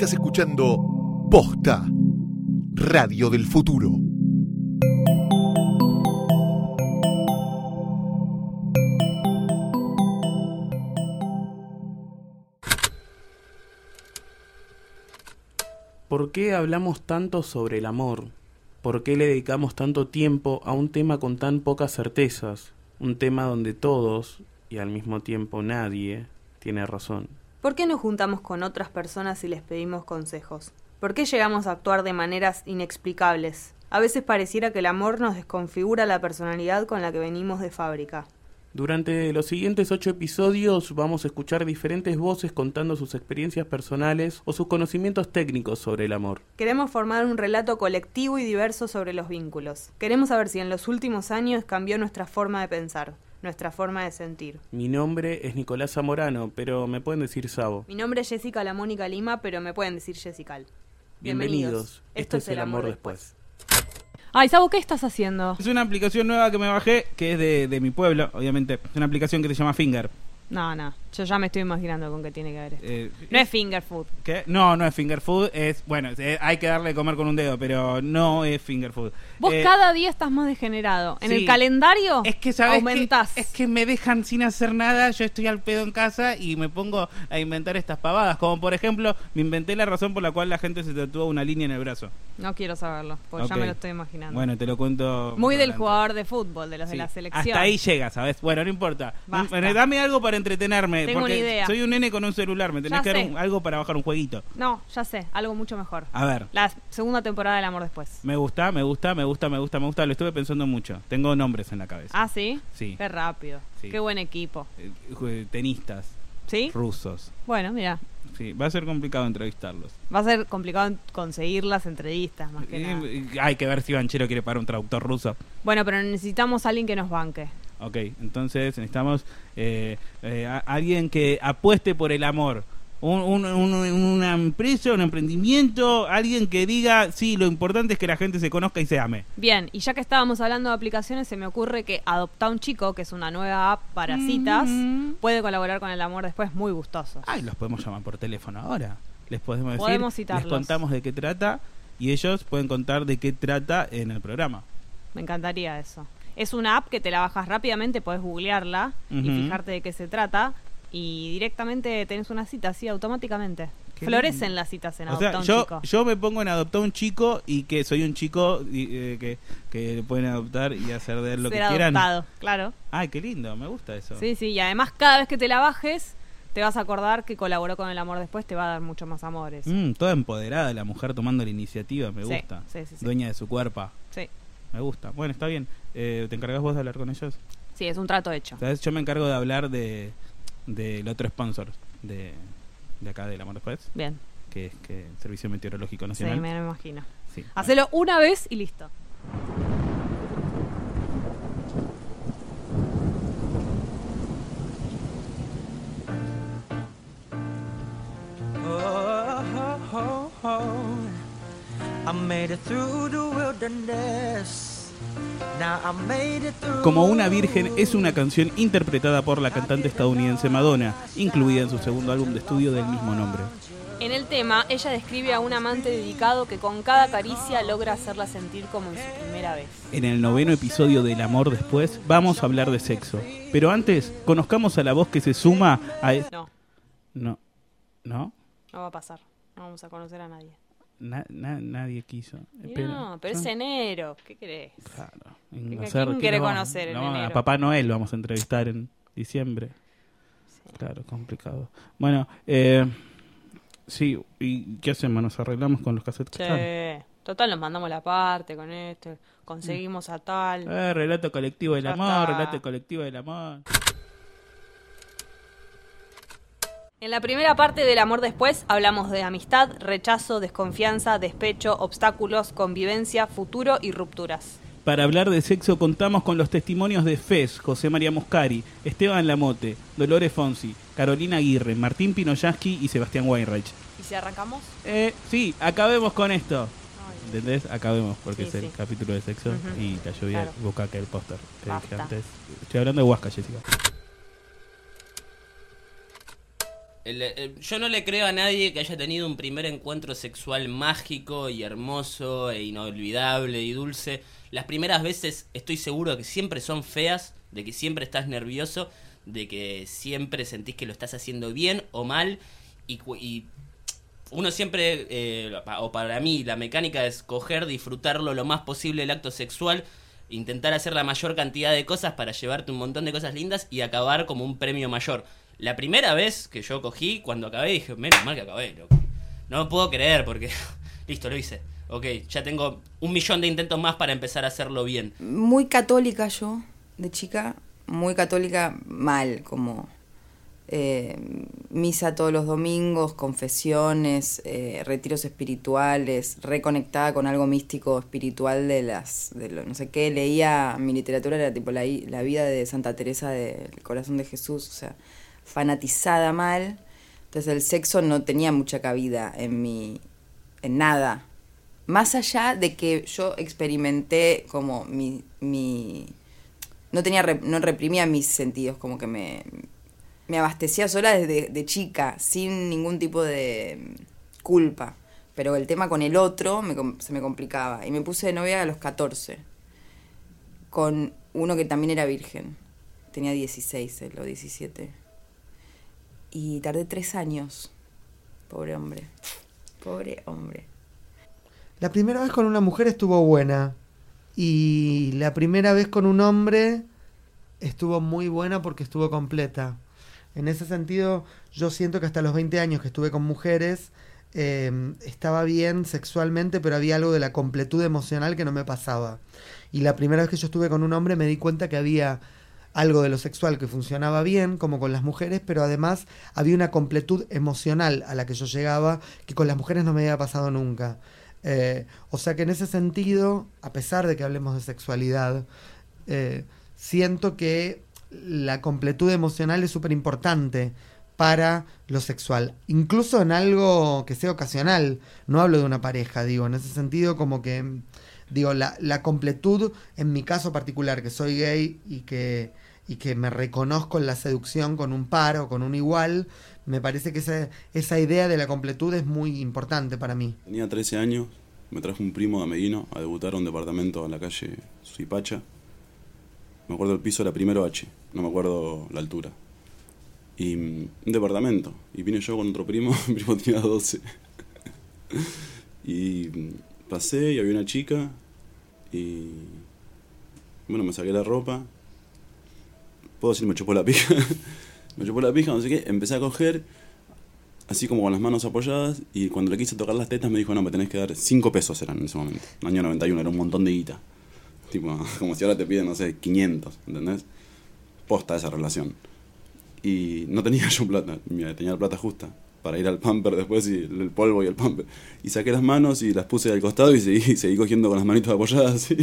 Estás escuchando Posta, Radio del Futuro. ¿Por qué hablamos tanto sobre el amor? ¿Por qué le dedicamos tanto tiempo a un tema con tan pocas certezas? Un tema donde todos, y al mismo tiempo nadie, tiene razón. ¿Por qué nos juntamos con otras personas y les pedimos consejos? ¿Por qué llegamos a actuar de maneras inexplicables? A veces pareciera que el amor nos desconfigura la personalidad con la que venimos de fábrica. Durante los siguientes ocho episodios vamos a escuchar diferentes voces contando sus experiencias personales o sus conocimientos técnicos sobre el amor. Queremos formar un relato colectivo y diverso sobre los vínculos. Queremos saber si en los últimos años cambió nuestra forma de pensar, nuestra forma de sentir. Mi nombre es Nicolás Zamorano, pero me pueden decir Sabo. Mi nombre es Jessica La Mónica Lima, pero me pueden decir Jessical. Bienvenidos. Esto es el amor después. Ay, Sabo, ¿qué estás haciendo? Es una aplicación nueva que me bajé, que es de, de mi pueblo, obviamente. Es una aplicación que se llama Finger. No, no, yo ya me estoy imaginando con qué tiene que ver esto. Eh, no es finger food. ¿Qué? No, no es finger food, es, bueno, eh, hay que darle de comer con un dedo, pero no es finger food. Vos Eh, cada día estás más degenerado. En sí. el calendario es que sabes que, aumentás. es que me dejan sin hacer nada, yo estoy al pedo en casa y me pongo a inventar estas pavadas, como por ejemplo, me inventé la razón por la cual la gente se tatúa una línea en el brazo. No quiero saberlo, porque ya me lo estoy imaginando. Bueno, te lo cuento. Muy del adelante. jugador de fútbol, de los de la selección. Hasta ahí llega, ¿sabes? Bueno, no importa. Basta. Dame algo para entretenerme. Tengo porque una idea. Soy un nene con un celular, me tenés Ya que dar un- algo para bajar un jueguito. No, ya sé, algo mucho mejor. A ver. La segunda temporada del Amor Después. Me gusta, me gusta, me gusta, me gusta, me gusta. Lo estuve pensando mucho. Tengo nombres en la cabeza. Ah, ¿sí? Sí. Qué rápido. Sí. Qué buen equipo. Eh, jue- Tenistas ¿Sí? rusos. Bueno, mira, Sí, va a ser complicado entrevistarlos. va a ser complicado conseguir las entrevistas, más que Eh, nada. eh, hay que ver si Banchero quiere pagar un traductor ruso. Bueno, pero necesitamos a alguien que nos banque. Ok, entonces necesitamos eh, eh, a- alguien que apueste por el amor. Un, un- un- una empresa, un emprendimiento, alguien que diga, sí, lo importante es que la gente se conozca y se ame. Bien, y ya que estábamos hablando de aplicaciones, se me ocurre que Adopta un Chico, que es una nueva app para citas, puede colaborar con el amor después muy gustosos. Ay, los podemos llamar por teléfono ahora. Les podemos decir, Podemos les citarlos. contamos de qué trata y ellos pueden contar de qué trata en el programa. Me encantaría eso. Es una app que te la bajas rápidamente, podés googlearla y fijarte de qué se trata y directamente tenés una cita así automáticamente. Qué Florecen lindo. las citas en O Adopta sea, un yo, Chico. yo me pongo en adoptar un chico y que soy un chico y, eh, que, que le pueden adoptar y hacer de él lo Ser que quieran. adoptado, claro. Ay, qué lindo, me gusta eso. Sí, sí, y además cada vez que te la bajes, te vas a acordar que colaboró con el amor después, te va a dar mucho más amores. Mm, toda empoderada la mujer tomando la iniciativa, me Sí, gusta. sí, sí, sí. Dueña de su cuerpo, Sí. me gusta. Bueno, está bien. Eh, ¿Te encargas vos de hablar con ellos? Sí, es un trato hecho. ¿Sabes? Yo me encargo de hablar de del otro sponsor de, de acá del Amor Después, Bien. que es que el Servicio Meteorológico Sí, Nacional. me lo imagino. Sí. Hacelo una vez y listo. Oh, oh, oh. I made it through the wilderness. Como una virgen es una canción interpretada por la cantante estadounidense Madonna, incluida en su segundo álbum de estudio del mismo nombre. En el tema, ella describe a un amante dedicado que con cada caricia logra hacerla sentir como en su primera vez. En el noveno episodio del Amor Después vamos a hablar de sexo. Pero antes, conozcamos a la voz que se suma a... es- No, No, no, no va a pasar. No vamos a conocer a nadie. Na- na- nadie quiso. No, pero es enero. ¿Qué querés? Claro. ¿Qué- quién ¿qué quiere vamos- conocer en no, A enero? Papá Noel lo vamos a entrevistar en diciembre. Claro, complicado. Bueno, eh, sí, ¿y qué hacemos? ¿Nos arreglamos con los cassettes que están? Che, Total, nos mandamos la parte con esto, conseguimos a tal. Eh, relato colectivo del Ya amor, está. relato colectivo del amor. En la primera parte del amor después hablamos de amistad, rechazo, desconfianza, despecho, obstáculos, convivencia, futuro y rupturas. Para hablar de sexo contamos con los testimonios de Fez, José María Muscari, Esteban Lamote, Dolores Fonsi, Carolina Aguirre, Martín Pinoyaski y Sebastián Weinreich. ¿Y si arrancamos? Eh, sí, acabemos con esto. ¿Entendés? Acabemos, porque Sí, es el sí. capítulo de sexo y la lluvia Claro. busca que el póster. Estoy hablando de Huasca, Jessica. El- yo no le creo a nadie que haya tenido un primer encuentro sexual mágico y hermoso e inolvidable y dulce. Las primeras veces estoy seguro de que siempre son feas, de que siempre estás nervioso, de que siempre sentís que lo estás haciendo bien o mal y, uno siempre, eh, o para mí, la mecánica es coger, disfrutarlo lo más posible el acto sexual, intentar hacer la mayor cantidad de cosas para llevarte un montón de cosas lindas y acabar como un premio mayor. La primera vez que yo cogí, cuando acabé, dije, menos mal que acabé, loco. No puedo creer porque, listo, lo hice. Ok, ya tengo un millón de intentos más para empezar a hacerlo bien. muy católica yo, de chica, muy católica mal, como eh, misa todos los domingos, confesiones, eh, retiros espirituales, reconectada con algo místico espiritual de las, de lo, no sé qué, leía mi literatura, era tipo la, la vida de Santa Teresa del Corazón de Jesús, o sea, fanatizada mal, entonces el sexo no tenía mucha cabida en mi, en nada, más allá de que yo experimenté como mi, mi no tenía no reprimía mis sentidos como que me me abastecía sola desde de chica sin ningún tipo de mm, culpa. Pero el tema con el otro me se me complicaba. Y me puse de novia a los 14 con uno que también era virgen. Tenía 16 él o 17 y tardé tres años pobre hombre pobre hombre La primera vez con una mujer estuvo buena. Y la primera vez con un hombre estuvo muy buena porque estuvo completa. En ese sentido, yo siento que hasta los 20 años que estuve con mujeres, eh, estaba bien sexualmente, pero había algo de la completud emocional que no me pasaba. Y la primera vez que yo estuve con un hombre me di cuenta que había algo de lo sexual que funcionaba bien, como con las mujeres, pero además había una completud emocional a la que yo llegaba que con las mujeres no me había pasado nunca. Eh, o sea que en ese sentido, a pesar de que hablemos de sexualidad, eh, siento que la completud emocional es súper importante para lo sexual, incluso en algo que sea ocasional, no hablo de una pareja, digo, en ese sentido como que, digo, la, la completud, en mi caso particular, que soy gay y que, y que me reconozco en la seducción con un par o con un igual, me parece que esa, esa idea de la completud es muy importante para mí. Tenía 13 años, me trajo un primo de Medino a debutar a un departamento en la calle Suipacha. Me acuerdo el piso era primero H, no me acuerdo la altura. Y mm, un departamento. Y vine yo con otro primo, mi primo tenía 12. y mm, pasé y había una chica y bueno, me saqué la ropa. Puedo decir, me chupó la pija. me chupó la pija, no sé qué. Empecé a coger así como con las manos apoyadas, y cuando le quise tocar las tetas me dijo, no, me tenés que dar 5 pesos eran en ese momento, año 91, era un montón de guita. Tipo, como si ahora te piden, no sé, 500, ¿entendés? Posta esa relación. Y no tenía yo plata, tenía la plata justa para ir al pamper después y el polvo y el pamper. Y saqué las manos y las puse al costado y seguí, seguí cogiendo con las manitos apoyadas así.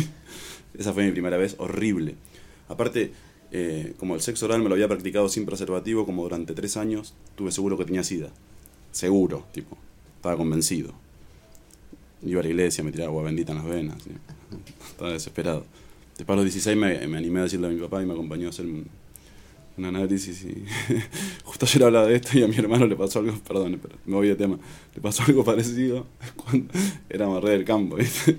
Esa fue mi primera vez, horrible. Aparte, eh, como el sexo oral me lo había practicado sin preservativo como durante tres años, tuve seguro que tenía sida. Seguro, tipo. Estaba convencido. Iba a la iglesia, me tiraba agua bendita en las venas. Estaba desesperado. Después a los 16 me, me animé a decirle a mi papá y me acompañó a hacer un, un análisis y justo ayer hablaba de esto y a mi hermano le pasó algo, perdón, pero me voy de tema, le pasó algo parecido cuando éramos re del campo, ¿viste?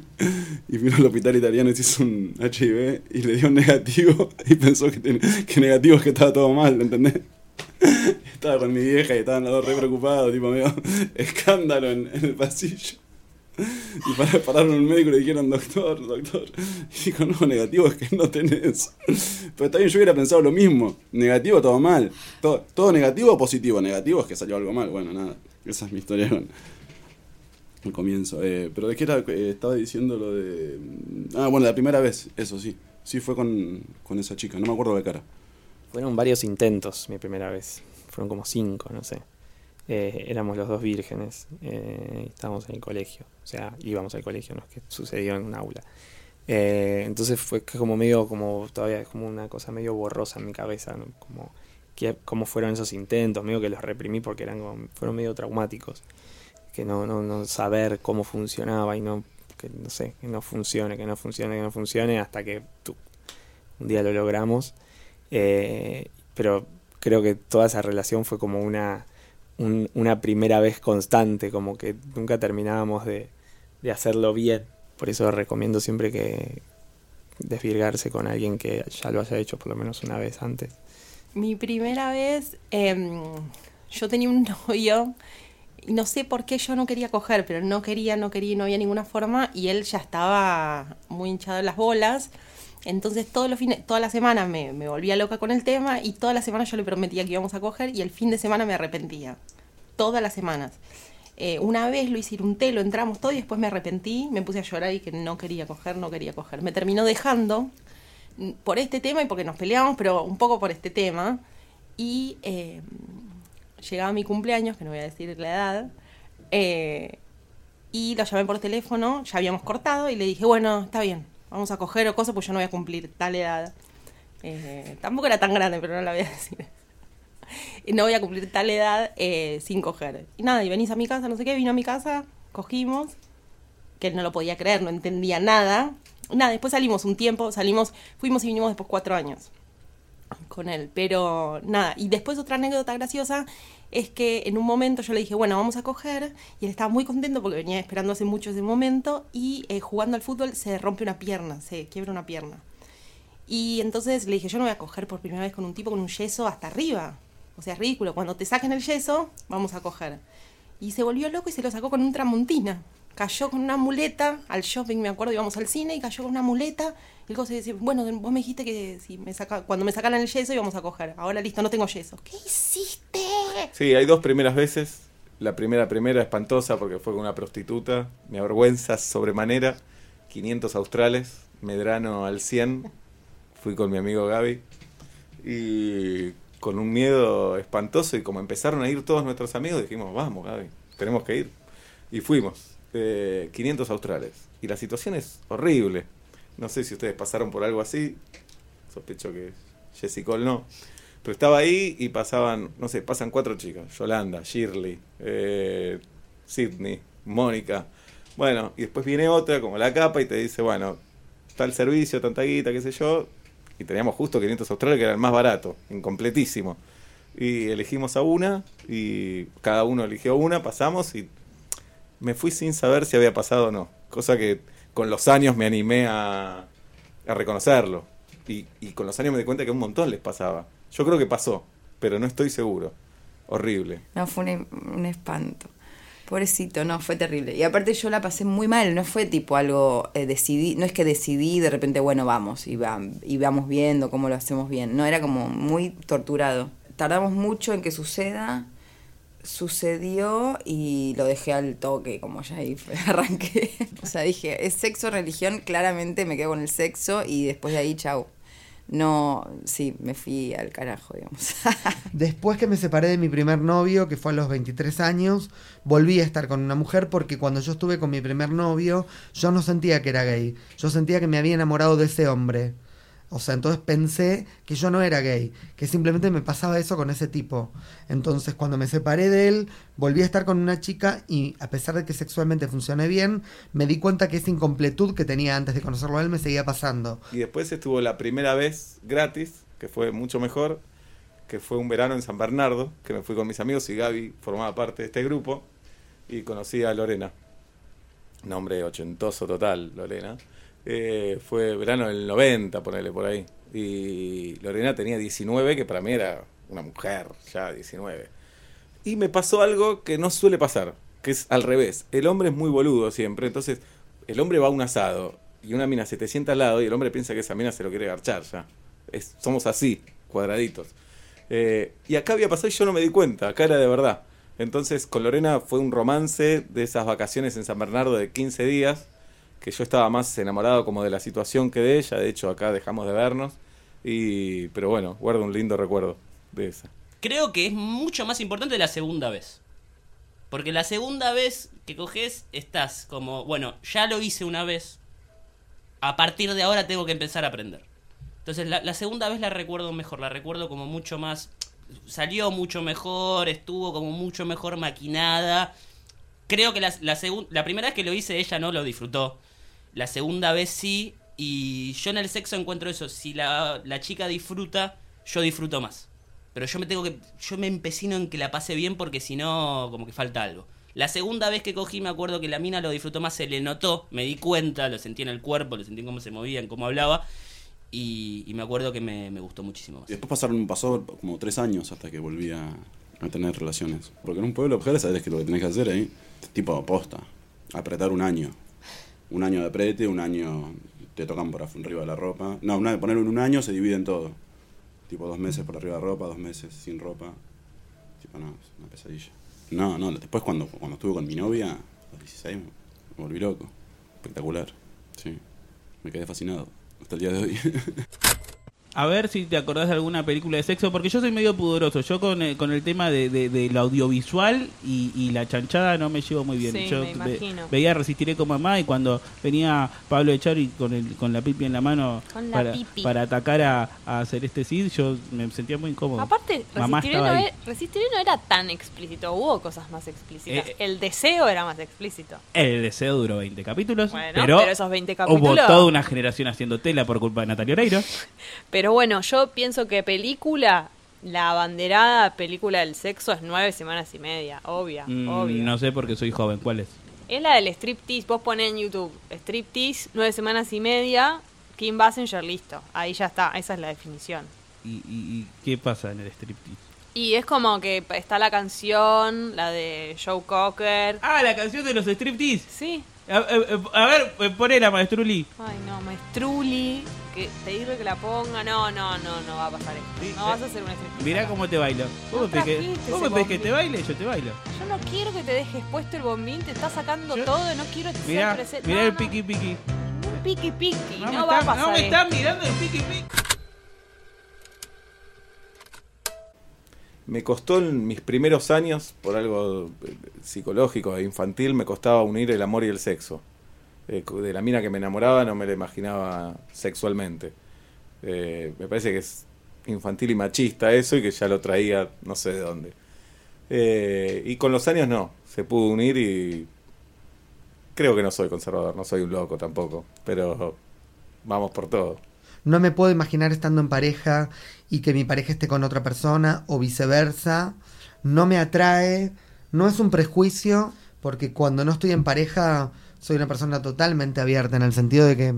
Y vino al hospital italiano y se hizo un HIV y le dio negativo y pensó que, negativo es que estaba todo mal, ¿entendés? Estaba con mi vieja y estaban los dos re preocupados, tipo medio escándalo en el pasillo. Y para, pararon un médico y le dijeron, doctor, doctor. Y dijo, no, negativo es que no tenés. Pero también yo hubiera pensado lo mismo. Negativo, todo mal. Todo, todo negativo o positivo. Negativo es que salió algo mal. Bueno, nada. Esa es mi historia con, al comienzo. Eh, pero de qué era, Eh, estaba diciendo lo de... Ah, bueno, la primera vez, eso sí. Sí fue con, con esa chica, no me acuerdo de cara. Fueron varios intentos mi primera vez. Fueron como cinco, no sé. Eh, éramos los dos vírgenes. Eh, estábamos en el colegio. O sea, íbamos al colegio, no es que sucedió en un aula. Eh, entonces fue como medio, como todavía como una cosa medio borrosa en mi cabeza, ¿no? como que, cómo fueron esos intentos, medio que los reprimí porque eran como- fueron medio traumáticos. Que no, no, no saber cómo funcionaba y no, que no sé, que no funcione, que no funcione, que no funcione, hasta que tu- un día lo logramos. Eh, pero creo que toda esa relación fue como una, un- una primera vez constante, como que nunca terminábamos de, de hacerlo bien. Por eso recomiendo siempre que desvirgarse con alguien que ya lo haya hecho por lo menos una vez antes. Mi primera vez, em, yo tenía un novio y no sé por qué yo no quería coger, pero no quería, no quería, no había ninguna forma y él ya estaba muy hinchado en las bolas. Entonces todos los fines, toda la semana me, volvía loca con el tema y toda la semana yo le prometía que íbamos a coger y el fin de semana me arrepentía. Todas las semanas. Eh, una vez lo hice un té, lo entramos todo y después me arrepentí, me puse a llorar y que no quería coger, no quería coger. Me terminó dejando por este tema y porque nos peleamos, pero un poco por este tema. Y eh, llegaba mi cumpleaños, que no voy a decir la edad, eh, y lo llamé por teléfono, ya habíamos cortado, y le dije, bueno, está bien, vamos a coger o cosas, pues yo no voy a cumplir tal edad. Eh, tampoco era tan grande, pero no la voy a decir. No voy a cumplir tal edad eh, sin coger. Y nada, y venís a mi casa, no sé qué, vino a mi casa, cogimos, que él no lo podía creer, no entendía nada. Nada, después salimos un tiempo, salimos, fuimos y vinimos después cuatro años con él. Pero nada, y después otra anécdota graciosa es que en un momento yo le dije, bueno, vamos a coger, y él estaba muy contento porque venía esperando hace mucho ese momento, y eh, jugando al fútbol se rompe una pierna, se quiebra una pierna. Y entonces le dije, yo no voy a coger por primera vez con un tipo con un yeso hasta arriba. O sea, es ridículo. Cuando te saquen el yeso, vamos a coger. Y se volvió loco y se lo sacó con un tramontina. Cayó con una muleta al shopping, me acuerdo, íbamos al cine y cayó con una muleta. Y el cosa decía, bueno, vos me dijiste que si me saca, cuando me sacaran el yeso íbamos a coger. Ahora listo, no tengo yeso. ¿Qué hiciste? Sí, hay dos primeras veces. La primera, primera espantosa porque fue con una prostituta. Me avergüenza sobremanera. 500 australes, Medrano al 100. Fui con mi amigo Gaby. Y con un miedo espantoso. Y como empezaron a ir todos nuestros amigos, dijimos, vamos Gaby, tenemos que ir. Y fuimos. Eh, 500 australes. Y la situación es horrible. No sé si ustedes pasaron por algo así. Sospecho que Jessie Cole no. Pero estaba ahí y pasaban, no sé, pasan cuatro chicas. Yolanda, Shirley, eh, Sidney, Mónica. Bueno, y después viene otra como la capa y te dice, bueno, tal servicio, tanta guita, qué sé yo. Y teníamos justo 500 australes que era el más barato, incompletísimo. Y elegimos a una y cada uno eligió una, pasamos y me fui sin saber si había pasado o no. Cosa que con los años me animé a, reconocerlo. Y, y con los años me di cuenta que un montón les pasaba. Yo creo que pasó, pero no estoy seguro. Horrible. No, fue un, un espanto. Pobrecito, no, fue terrible. Y aparte yo la pasé muy mal, no fue tipo algo eh, decidí, no es que decidí de repente, bueno, vamos y, y vamos viendo cómo lo hacemos bien. No, era como muy torturado. Tardamos mucho en que suceda, sucedió y lo dejé al toque, como ya ahí arranqué. O sea, dije, es sexo, religión, claramente me quedo con el sexo y después de ahí, chau. No, sí, me fui al carajo, digamos. Después que me separé de mi primer novio, que fue a los 23 años, volví a estar con una mujer porque cuando yo estuve con mi primer novio, yo no sentía que era gay. Yo sentía que me había enamorado de ese hombre. O sea, entonces pensé que yo no era gay, que simplemente me pasaba eso con ese tipo. Entonces, cuando me separé de él, volví a estar con una chica y a pesar de que sexualmente funcioné bien, me di cuenta que esa incompletud que tenía antes de conocerlo a él me seguía pasando. Y después estuvo la primera vez gratis, que fue mucho mejor, que fue un verano en San Bernardo, que me fui con mis amigos y Gaby formaba parte de este grupo, y conocí a Lorena. Nombre ochentoso total, Lorena. Eh, fue verano del 90, ponele por ahí. Y Lorena tenía 19, que para mí era una mujer, ya 19. Y me pasó algo que no suele pasar, que es al revés. El hombre es muy boludo siempre, entonces el hombre va a un asado y una mina se te sienta al lado y el hombre piensa que esa mina se lo quiere garchar ya. Somos así, cuadraditos. Eh, y acá había pasado y yo no me di cuenta, acá era de verdad. Entonces con Lorena fue un romance de esas vacaciones en San Bernardo de 15 días, que yo estaba más enamorado como de la situación que de ella, de hecho acá dejamos de vernos, y pero bueno, guardo un lindo recuerdo de esa. Creo que es mucho más importante la segunda vez. Porque la segunda vez que coges, estás como, bueno, ya lo hice una vez. A partir de ahora tengo que empezar a aprender. Entonces la, la segunda vez la recuerdo mejor, la recuerdo como mucho más... Salió mucho mejor, estuvo como mucho mejor maquinada. Creo que la, la, primera vez que lo hice ella no lo disfrutó. La segunda vez sí. Y yo en el sexo encuentro eso. Si la, chica disfruta, yo disfruto más. Pero yo me tengo que. Yo me empecino en que la pase bien porque si no, como que falta algo. La segunda vez que cogí, me acuerdo que la mina lo disfrutó más, se le notó, me di cuenta, lo sentí en el cuerpo, lo sentí en cómo se movía, en cómo hablaba. Y, me acuerdo que me, gustó muchísimo más. Después pasaron, pasó como tres años hasta que volví a, a tener relaciones. Porque en un pueblo de mujeres sabes que lo que tenés que hacer ahí, tipo aposta, apretar un año. Un año de aprete, un año te tocan por arriba de la ropa. No, una, poner un año se divide en todo. Tipo dos meses por arriba de ropa, dos meses sin ropa. Tipo, no, es una pesadilla. No, no, después cuando, cuando estuve con mi novia, los 16, me, me volví loco. Espectacular, sí. Me quedé fascinado hasta el día de hoy. A ver si te acordás de alguna película de sexo, porque yo soy medio pudoroso. Yo con el, con el tema de, de, de lo audiovisual y, y la chanchada no me llevo muy bien. Sí, yo me imagino. veía Resistiré con mamá y cuando venía Pablo Echari con, el, con la pipi en la mano la para, para atacar a, a Celeste Cid, yo me sentía muy incómodo. Aparte, mamá Resistiré no, era, Resistiré no era tan explícito, hubo cosas más explícitas. Eh, el deseo era más explícito. El deseo duró 20 capítulos, Bueno, pero, pero esos 20 hubo capítulos- toda una generación haciendo tela por culpa de Natalia Oreiro. Pero bueno, yo pienso que película, la abanderada película del sexo es nueve semanas y media, obvia, Mm, no sé porque soy joven, ¿cuál es? Es la del striptease, vos ponés en YouTube striptease, nueve semanas y media, Kim Basinger, listo. Ahí ya está, esa es la definición. ¿Y, y, y qué pasa en el striptease? Y es como que está la canción, la de Joe Cocker. Ah, la canción de los striptease. Sí. A, a- a ver, eh, ponela, maestruli. Ay, no, maestruli, que pedirle que la ponga, no, no, no, no va a pasar esto. No vas a hacer un striptease. Mirá cómo te bailo. Vos me pedís que, te baile, yo te bailo. Yo no quiero que te dejes puesto el bombín, te está sacando todo, no quiero que Mirá, sea presente. mirá no, el no, piqui piqui. un piqui piqui, no, va a están- pasar no me están mirando el piqui piqui. Me costó en mis primeros años, por algo eh, psicológico e infantil, me costaba unir el amor y el sexo. Eh, de la mina que me enamoraba no me la imaginaba sexualmente. Eh, me parece que es infantil y machista eso y que ya lo traía no sé de dónde. Eh, y con los años no, se pudo unir y creo que no soy conservador, no soy un loco tampoco, pero vamos por todo. No me puedo imaginar estando en pareja y que mi pareja esté con otra persona o viceversa. No me atrae, no es un prejuicio, porque cuando no estoy en pareja soy una persona totalmente abierta en el sentido de que,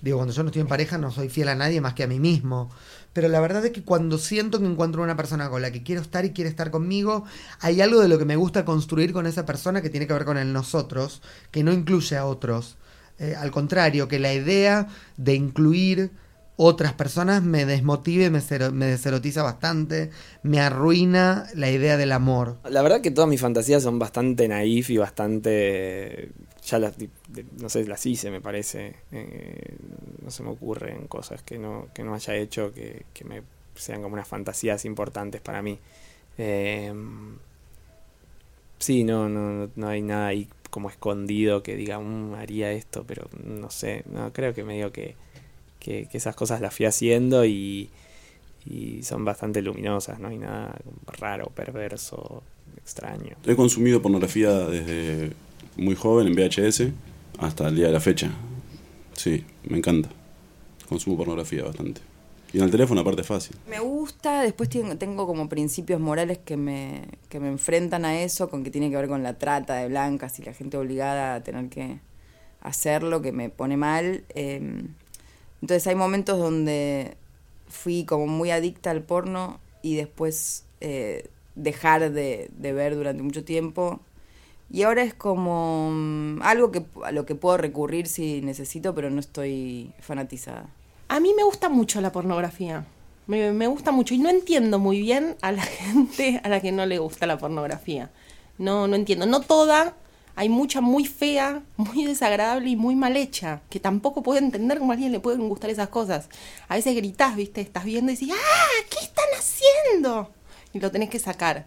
digo, cuando yo no estoy en pareja no soy fiel a nadie más que a mí mismo. Pero la verdad es que cuando siento que encuentro una persona con la que quiero estar y quiere estar conmigo, hay algo de lo que me gusta construir con esa persona que tiene que ver con el nosotros, que no incluye a otros. Eh, al contrario, que la idea de incluir otras personas me desmotive, me, deserotiza bastante, me arruina la idea del amor. La verdad que todas mis fantasías son bastante naif y bastante... Ya las, no sé, las hice, me parece. Eh, no se me ocurren cosas que no, que no haya hecho que, que me sean como unas fantasías importantes para mí. Eh, sí, no, no, no hay nada ahí como escondido que diga, "Mm, haría esto, pero no sé. No, creo que medio que, que, que esas cosas las fui haciendo y, y son bastante luminosas, no hay nada raro, perverso, extraño. He consumido pornografía desde muy joven en VHS hasta el día de la fecha. Sí, me encanta. Consumo pornografía bastante. Y en el teléfono aparte es fácil. Me gusta, después tengo, como principios morales que me, que me enfrentan a eso, con que tiene que ver con la trata de blancas y la gente obligada a tener que hacerlo, que me pone mal. Eh, entonces hay momentos donde fui como muy adicta al porno y después eh, dejar de, ver durante mucho tiempo. Y ahora es como mm, algo que, a lo que puedo recurrir si necesito, pero no estoy fanatizada. A mí me gusta mucho la pornografía. Me, me gusta mucho y no entiendo muy bien a la gente a la que no le gusta la pornografía. No, no entiendo. No toda, hay mucha muy fea, muy desagradable y muy mal hecha, que tampoco puedo entender cómo a alguien le pueden gustar esas cosas. A veces gritás, viste, estás viendo y decís, ¡ah! ¿Qué están haciendo? Y lo tenés que sacar.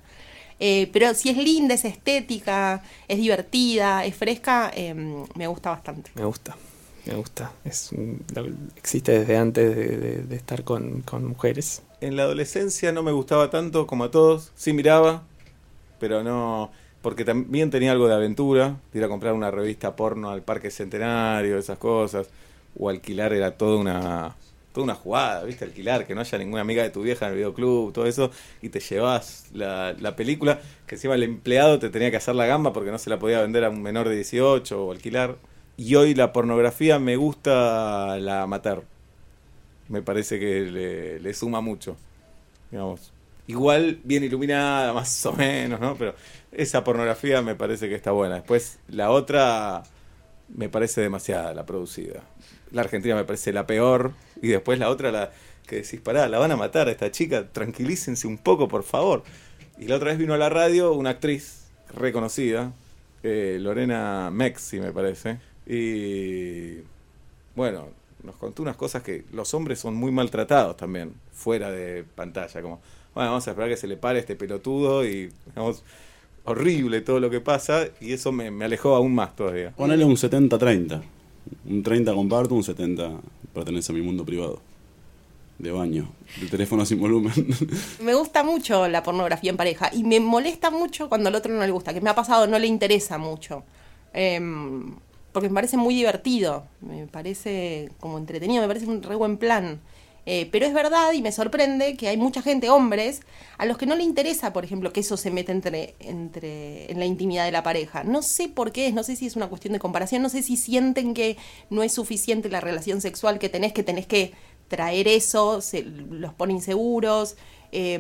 Eh, pero si es linda, es estética, es divertida, es fresca, eh, me gusta bastante. Me gusta, me gusta. Es, un- lo- existe desde antes de, de- de estar con, con mujeres. En la adolescencia no me gustaba tanto como a todos. Sí miraba, pero no. Porque también tenía algo de aventura. de Ir a comprar una revista porno al Parque Centenario, esas cosas. O alquilar era toda una. Toda una jugada, ¿viste? Alquilar, que no haya ninguna amiga de tu vieja en el videoclub, todo eso, y te llevas la, la película, que encima el empleado te tenía que hacer la gamba porque no se la podía vender a un menor de 18 o alquilar. Y hoy la pornografía me gusta la amateur me parece que le, le suma mucho. Digamos. Igual bien iluminada, más o menos, ¿no? Pero esa pornografía me parece que está buena. Después, la otra me parece demasiada, la producida. La Argentina me parece la peor. Y después la otra, la que decís, pará, la van a matar a esta chica, tranquilícense un poco, por favor. Y la otra vez vino a la radio una actriz reconocida, eh, Lorena Mexi, me parece. Y bueno, nos contó unas cosas que los hombres son muy maltratados también, fuera de pantalla, como, bueno, vamos a esperar que se le pare este pelotudo y, digamos, horrible todo lo que pasa, y eso me, me alejó aún más todavía. Ponele un 70-30. Un 30 comparto, un 70 pertenece a mi mundo privado. De baño, de teléfono sin volumen. Me gusta mucho la pornografía en pareja y me molesta mucho cuando al otro no le gusta, que me ha pasado, no le interesa mucho. Em, porque me parece muy divertido, me parece como entretenido, me parece un re buen plan. Eh, pero es verdad y me sorprende que hay mucha gente, hombres, a los que no le interesa, por ejemplo, que eso se mete entre, entre, en la intimidad de la pareja. No sé por qué es, no sé si es una cuestión de comparación, no sé si sienten que no es suficiente la relación sexual que tenés, que tenés que traer eso, se los pone inseguros. eh,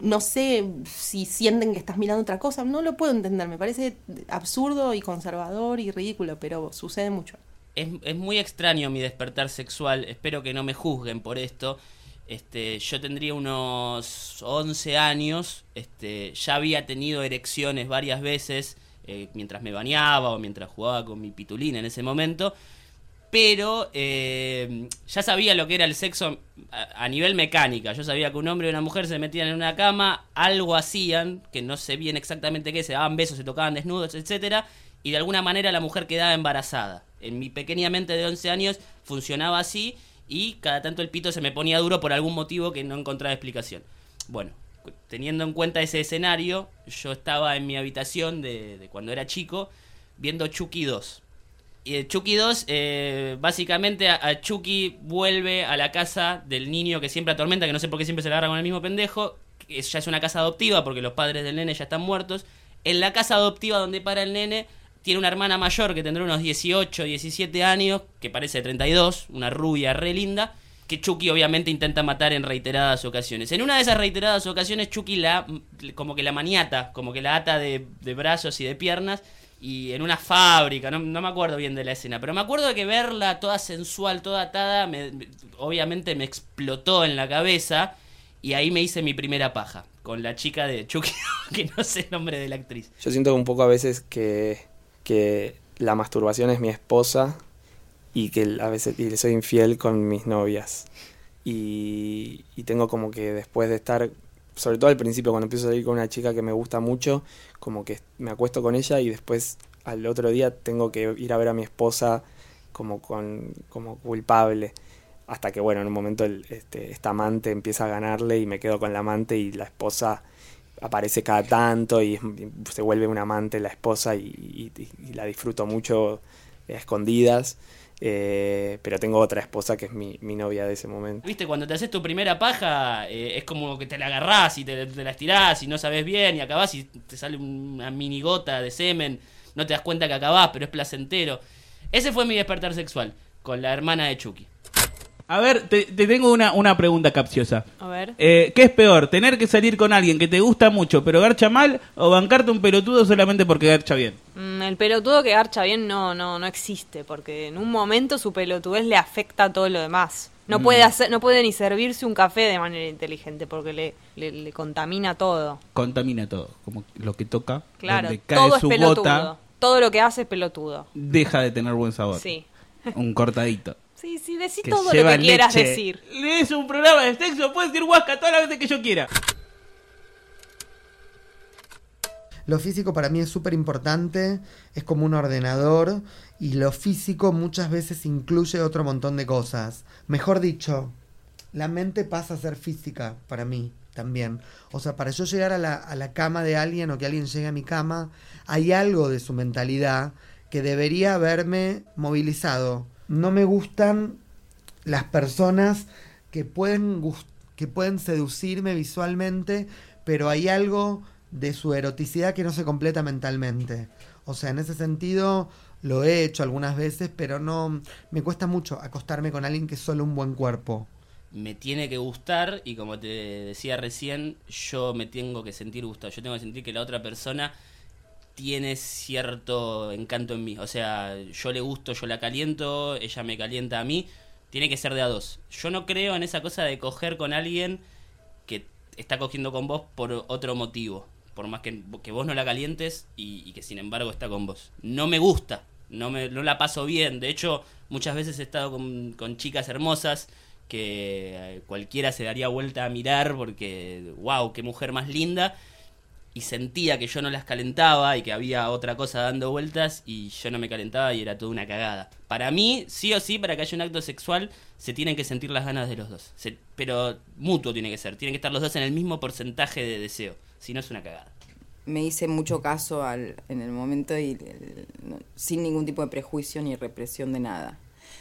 no sé si sienten que estás mirando otra cosa, no lo puedo entender, me parece absurdo y conservador y ridículo, pero sucede mucho. Es, muy extraño mi despertar sexual, espero que no me juzguen por esto. Este, yo tendría unos 11 años, este, ya había tenido erecciones varias veces eh, mientras me bañaba o mientras jugaba con mi pitulina en ese momento, pero eh, ya sabía lo que era el sexo a, a nivel mecánica. Yo sabía que un hombre y una mujer se metían en una cama, algo hacían, que no sé bien exactamente qué, se daban besos, se tocaban desnudos, etcétera, y de alguna manera la mujer quedaba embarazada. En mi pequeña mente de 11 años funcionaba así y cada tanto el pito se me ponía duro por algún motivo que no encontraba explicación. Bueno, teniendo en cuenta ese escenario, yo estaba en mi habitación de, cuando era chico viendo Chucky 2. Y Chucky 2, eh, básicamente a, Chucky vuelve a la casa del niño que siempre atormenta, que no sé por qué siempre se la agarra con el mismo pendejo. que ya es una casa adoptiva porque los padres del nene ya están muertos. En la casa adoptiva donde para el nene, tiene una hermana mayor que tendrá unos 18, 17 años, que parece de 32, una rubia re linda, que Chucky obviamente intenta matar en reiteradas ocasiones. En una de esas reiteradas ocasiones, Chucky la, como que la maniata, como que la ata de, de brazos y de piernas, y en una fábrica, no, no me acuerdo bien de la escena, pero me acuerdo de que verla toda sensual, toda atada, me- me- obviamente me explotó en la cabeza, y ahí me hice mi primera paja, con la chica de Chucky, que no sé el nombre de la actriz. Yo siento un poco a veces que, que la masturbación es mi esposa y que a veces soy infiel con mis novias. Y, y tengo como que después de estar, sobre todo al principio cuando empiezo a salir con una chica que me gusta mucho, como que me acuesto con ella y después al otro día tengo que ir a ver a mi esposa como, con, como culpable. Hasta que, bueno, en un momento este, esta amante empieza a ganarle y me quedo con la amante y la esposa aparece cada tanto y, se vuelve una amante la esposa y, la disfruto mucho escondidas. Eh, pero tengo otra esposa que es mi, mi novia de ese momento. Viste, cuando te haces tu primera paja, eh, es como que te la agarrás y te, te la estirás y no sabes bien y acabás y te sale una mini gota de semen, no te das cuenta que acabás, pero es placentero. Ese fue mi despertar sexual, con la hermana de Chucky. A ver, te, te tengo una, una pregunta capciosa. A ver. Eh, ¿Qué es peor? ¿Tener que salir con alguien que te gusta mucho pero garcha mal o bancarte un pelotudo solamente porque garcha bien? Mm, El pelotudo que garcha bien no, no, no existe, porque en un momento su pelotudez le afecta a todo lo demás. No Mm. puede hacer, no puede ni servirse un café de manera inteligente porque le, le, le contamina todo. Contamina todo, como lo que toca, Claro, donde cae todo es su pelotudo. gota, Todo lo que hace es pelotudo. deja de tener buen sabor. Sí. Un cortadito. Sí, sí, decí Que todo lo que quieras leche. decir. Es un programa de sexo, puedes decir huasca todas las veces que yo quiera. Lo físico para mí es súper importante, es como un ordenador y lo físico muchas veces incluye otro montón de cosas. Mejor dicho, la mente pasa a ser física para mí también. O sea, para yo llegar a la, a la cama de alguien o que alguien llegue a mi cama, hay algo de su mentalidad que debería haberme movilizado. No me gustan las personas que pueden, que pueden seducirme visualmente, pero hay algo de su eroticidad que no se completa mentalmente. O sea, en ese sentido lo he hecho algunas veces, pero no me cuesta mucho acostarme con alguien que es solo un buen cuerpo. me tiene que gustar y como te decía recién, yo me tengo que sentir gustado. Yo tengo que sentir que la otra persona tiene cierto encanto en mí. O sea, yo le gusto, yo la caliento, ella me calienta a mí. Tiene que ser de a dos. Yo no creo en esa cosa de coger con alguien que está cogiendo con vos por otro motivo. Por más que, que vos no la calientes y, y que sin embargo está con vos. No me gusta. No, me, no la paso bien. De hecho, muchas veces he estado con, con chicas hermosas que eh, cualquiera se daría vuelta a mirar porque, wow, qué mujer más linda. Y sentía que yo no las calentaba y que había otra cosa dando vueltas y yo no me calentaba y era toda una cagada. Para mí, sí o sí, para que haya un acto sexual, se tienen que sentir las ganas de los dos. Pero mutuo tiene que ser. Tienen que estar los dos en el mismo porcentaje de deseo. Si no, es una cagada. me hice mucho caso al, en el momento y sin ningún tipo de prejuicio ni represión de nada.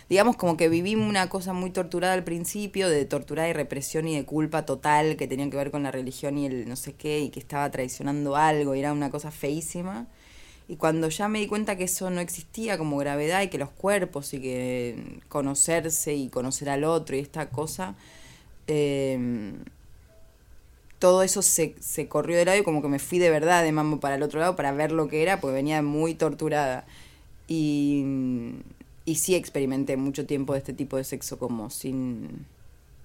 Digamos como que viví una cosa muy torturada al principio, de torturada y represión y de culpa total que tenían que ver con la religión y el no sé qué, y que estaba traicionando algo, y era una cosa feísima. Y cuando ya me di cuenta que eso no existía como gravedad y que los cuerpos y que conocerse y conocer al otro y esta cosa, eh, todo eso se, se corrió de lado y como que me fui de verdad de mambo para el otro lado para ver lo que era, porque venía muy torturada. Y, y sí experimenté mucho tiempo de este tipo de sexo como sin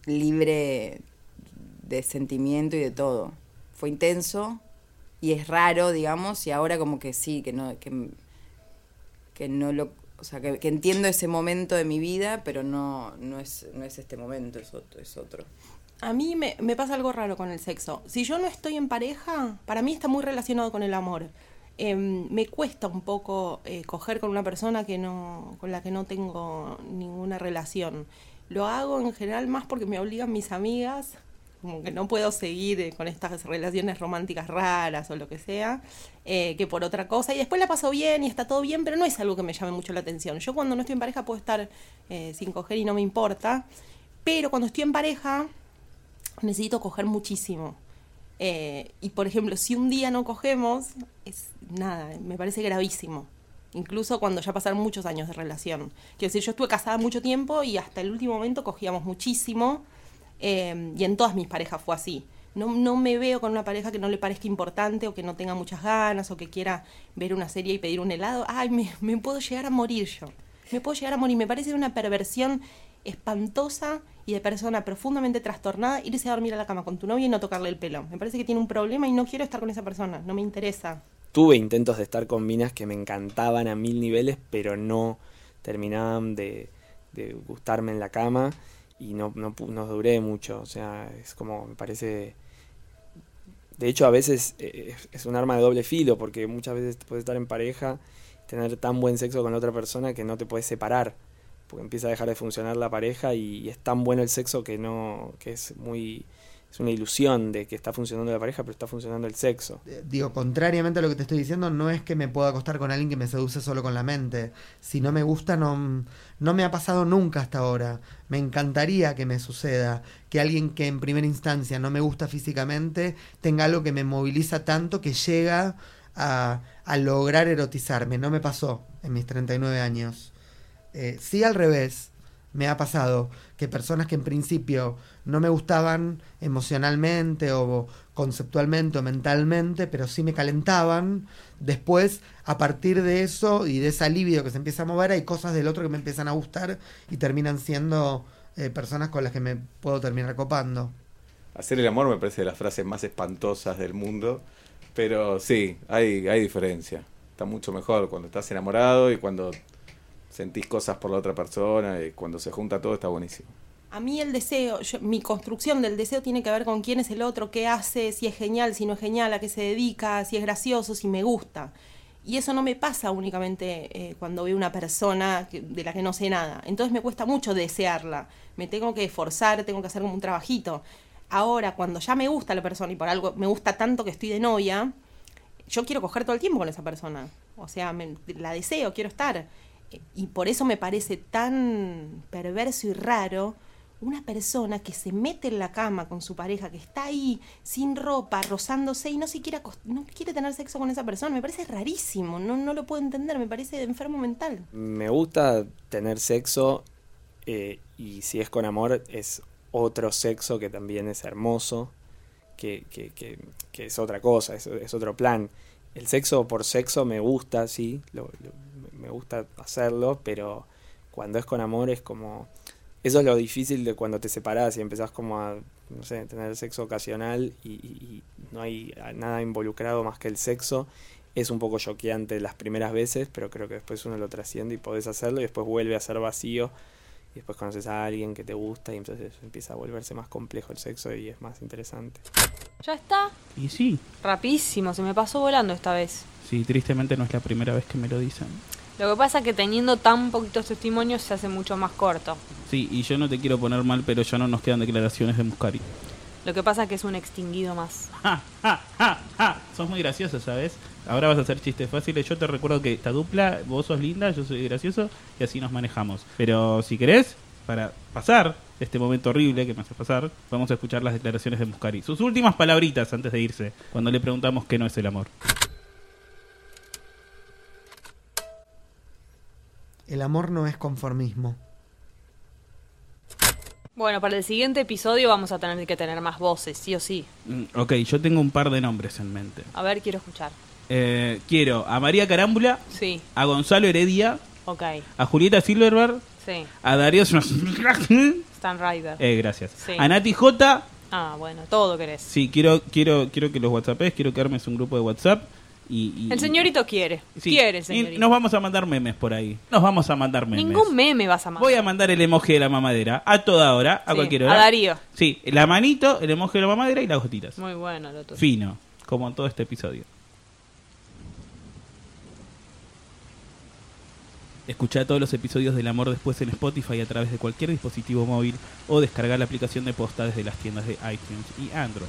libre de sentimiento y de todo. Fue intenso y es raro, digamos, y ahora como que sí, que no, que, no lo, o sea, que, que entiendo ese momento de mi vida, pero no, no es, no es este momento, es otro, es otro. A mí me, me pasa algo raro con el sexo. Si yo no estoy en pareja, para mí está muy relacionado con el amor. Em, me cuesta un poco eh, coger con una persona que no, con la que no tengo ninguna relación. Lo hago en general más porque me obligan mis amigas, como que no puedo seguir eh, con estas relaciones románticas raras o lo que sea, eh, que por otra cosa. Y después la paso bien y está todo bien, pero no es algo que me llame mucho la atención. Yo cuando no estoy en pareja puedo estar sin coger y no me importa, pero cuando estoy en pareja necesito coger muchísimo. Y por ejemplo, si un día no cogemos, es nada, me parece gravísimo. Incluso cuando ya pasaron muchos años de relación. Quiero decir, yo estuve casada mucho tiempo y hasta el último momento cogíamos muchísimo. eh, y en todas mis parejas fue así. No, no me veo con una pareja que no le parezca importante o que no tenga muchas ganas o que quiera ver una serie y pedir un helado. Ay, me, me puedo llegar a morir yo. Me puedo llegar a morir. Me parece una perversión espantosa y de persona profundamente trastornada irse a dormir a la cama con tu novia y no tocarle el pelo. Me parece que tiene un problema y no quiero estar con esa persona, no me interesa. Tuve intentos de estar con minas que me encantaban a mil niveles, pero no terminaban de, gustarme en la cama y no, no, no duré mucho. O sea, es como, me parece... De hecho, a veces eh, es- es un arma de doble filo, porque muchas veces puedes estar en pareja, tener tan buen sexo con la otra persona que no te puedes separar, porque empieza a dejar de funcionar la pareja y, y es tan bueno el sexo que no, que es muy, es una ilusión de que está funcionando la pareja, pero está funcionando el sexo. Eh, Digo, contrariamente a lo que te estoy diciendo, no es que me pueda acostar con alguien que me seduce solo con la mente. Si no me gusta, no, no me ha pasado nunca hasta ahora. Me encantaría que me suceda que alguien que en primera instancia no me gusta físicamente tenga algo que me moviliza tanto que llega a, a lograr erotizarme. No me pasó en mis 39 años. Eh, sí al revés, me ha pasado que personas que en principio no me gustaban emocionalmente o conceptualmente o mentalmente, pero sí me calentaban, después a partir de eso y de esa libido que se empieza a mover, hay cosas del otro que me empiezan a gustar y terminan siendo eh, personas con las que me puedo terminar copando. Hacer el amor me parece de las frases más espantosas del mundo, pero sí, hay, hay diferencia. Está mucho mejor cuando estás enamorado y cuando sentís cosas por la otra persona y cuando se junta todo está buenísimo. A mí el deseo, yo- mi construcción del deseo tiene que ver con quién es el otro, qué hace, si es genial, si no es genial, a qué se dedica, si es gracioso, si me gusta. Y eso no me pasa únicamente eh, cuando veo una persona de la que no sé nada. Entonces me cuesta mucho desearla. Me tengo que esforzar, tengo que hacer como un trabajito. Ahora, cuando ya me gusta la persona y por algo me gusta tanto que estoy de novia, yo quiero coger todo el tiempo con esa persona. O sea, me- la deseo, quiero estar. Y por eso me parece tan perverso y raro una persona que se mete en la cama con su pareja, que está ahí sin ropa, rozándose y no siquiera acos- no quiere tener sexo con esa persona. Me parece rarísimo, no, no lo puedo entender, me parece enfermo mental. Me gusta tener sexo eh, y si es con amor es otro sexo que también es hermoso, que, que, que, que es otra cosa, es, otro plan. El sexo por sexo me gusta, sí, lo- me gusta hacerlo, pero cuando es con amor es como... Eso es lo difícil de cuando te separás y empezás como a, no sé, tener sexo ocasional y, y- y no hay nada involucrado más que el sexo. Es un poco choqueante las primeras veces, pero creo que después uno lo trasciende y podés hacerlo y después vuelve a ser vacío. Y después conoces a alguien que te gusta y entonces empieza a volverse más complejo el sexo y es más interesante. Ya está. Y sí, Rapidísimo, se me pasó volando esta vez. sí, tristemente no es la primera vez que me lo dicen. Lo que pasa es que teniendo tan poquitos testimonios se hace mucho más corto. Sí, y yo no te quiero poner mal, pero ya no nos quedan declaraciones de Muscari. Lo que pasa es que es un extinguido más. Sos muy gracioso, ¿sabes? Ahora vas a hacer chistes fáciles. Yo te recuerdo que esta dupla, vos sos linda, yo soy gracioso y así nos manejamos. Pero si querés, para pasar este momento horrible que me hace pasar, vamos a escuchar las declaraciones de Muscari. Sus últimas palabritas antes de irse, cuando le preguntamos qué no es el amor. El amor no es conformismo. Bueno, para el siguiente episodio vamos a tener que tener más voces, sí o sí. Mm, Ok, yo tengo un par de nombres en mente. A ver, quiero escuchar. Eh, quiero a María Carámbula, Sí, a Gonzalo Heredia, ok. a Julieta Silverberg, Sí, a Darío... Stan Rider. eh, gracias. Sí. A Nati J, Ah, bueno, todo querés. Sí, quiero, quiero, quiero que los WhatsAppes, quiero que armes un grupo de WhatsApp y, y- El señorito quiere. Sí, Quiere el y señorito. nos vamos a mandar memes por ahí. Nos vamos a mandar memes. Ningún meme vas a mandar. Voy a mandar el emoji de la mamadera a toda hora, a Sí, cualquier a hora. Darío. Sí, la manito, el emoji de la mamadera y las gotitas. Muy bueno lo tuyo. Fino, como en todo este episodio. Escucha todos los episodios del Amor Después en Spotify a través de cualquier dispositivo móvil o descargar la aplicación de posta desde las tiendas de iTunes y Android.